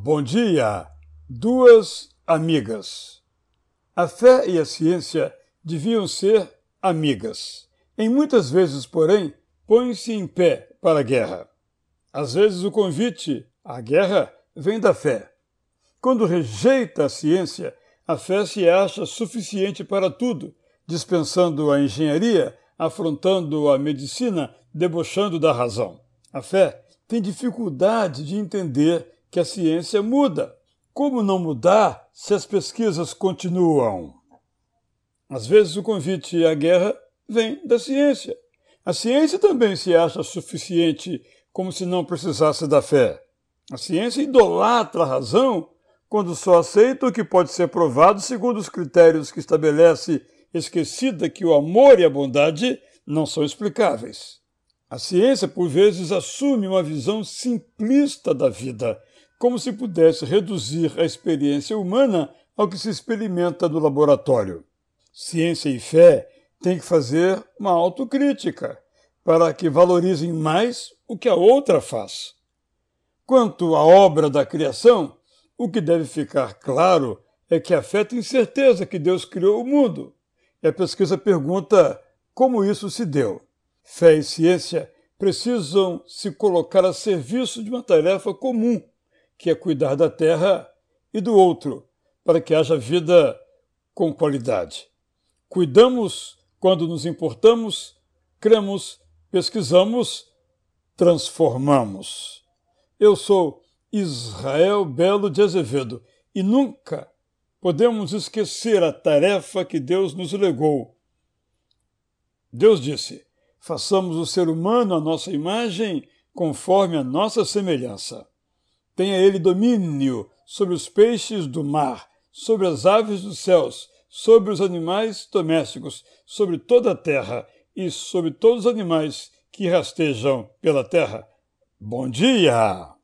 Bom dia! Duas amigas. A fé e a ciência deviam ser amigas. Em muitas vezes, porém, põem-se em pé para a guerra. Às vezes o convite à guerra vem da fé. Quando rejeita a ciência, a fé se acha suficiente para tudo, dispensando a engenharia, afrontando a medicina, debochando da razão. A fé tem dificuldade de entender que a ciência muda. Como não mudar se as pesquisas continuam? Às vezes o convite à guerra vem da ciência. A ciência também se acha suficiente, como se não precisasse da fé. A ciência idolatra a razão quando só aceita o que pode ser provado segundo os critérios que estabelece, esquecida que o amor e a bondade não são explicáveis. A ciência, por vezes, assume uma visão simplista da vida, como se pudesse reduzir a experiência humana ao que se experimenta no laboratório. Ciência e fé têm que fazer uma autocrítica para que valorizem mais o que a outra faz. Quanto à obra da criação, o que deve ficar claro é que a fé tem certeza que Deus criou o mundo. E a pesquisa pergunta como isso se deu. Fé e ciência precisam se colocar a serviço de uma tarefa comum que é cuidar da terra e do outro, para que haja vida com qualidade. Cuidamos quando nos importamos, cremos, pesquisamos, transformamos. Eu sou Israel Belo de Azevedo e nunca podemos esquecer a tarefa que Deus nos legou. Deus disse: façamos o ser humano à nossa imagem, conforme a nossa semelhança. Tenha ele domínio sobre os peixes do mar, sobre as aves dos céus, sobre os animais domésticos, sobre toda a terra e sobre todos os animais que rastejam pela terra. Bom dia!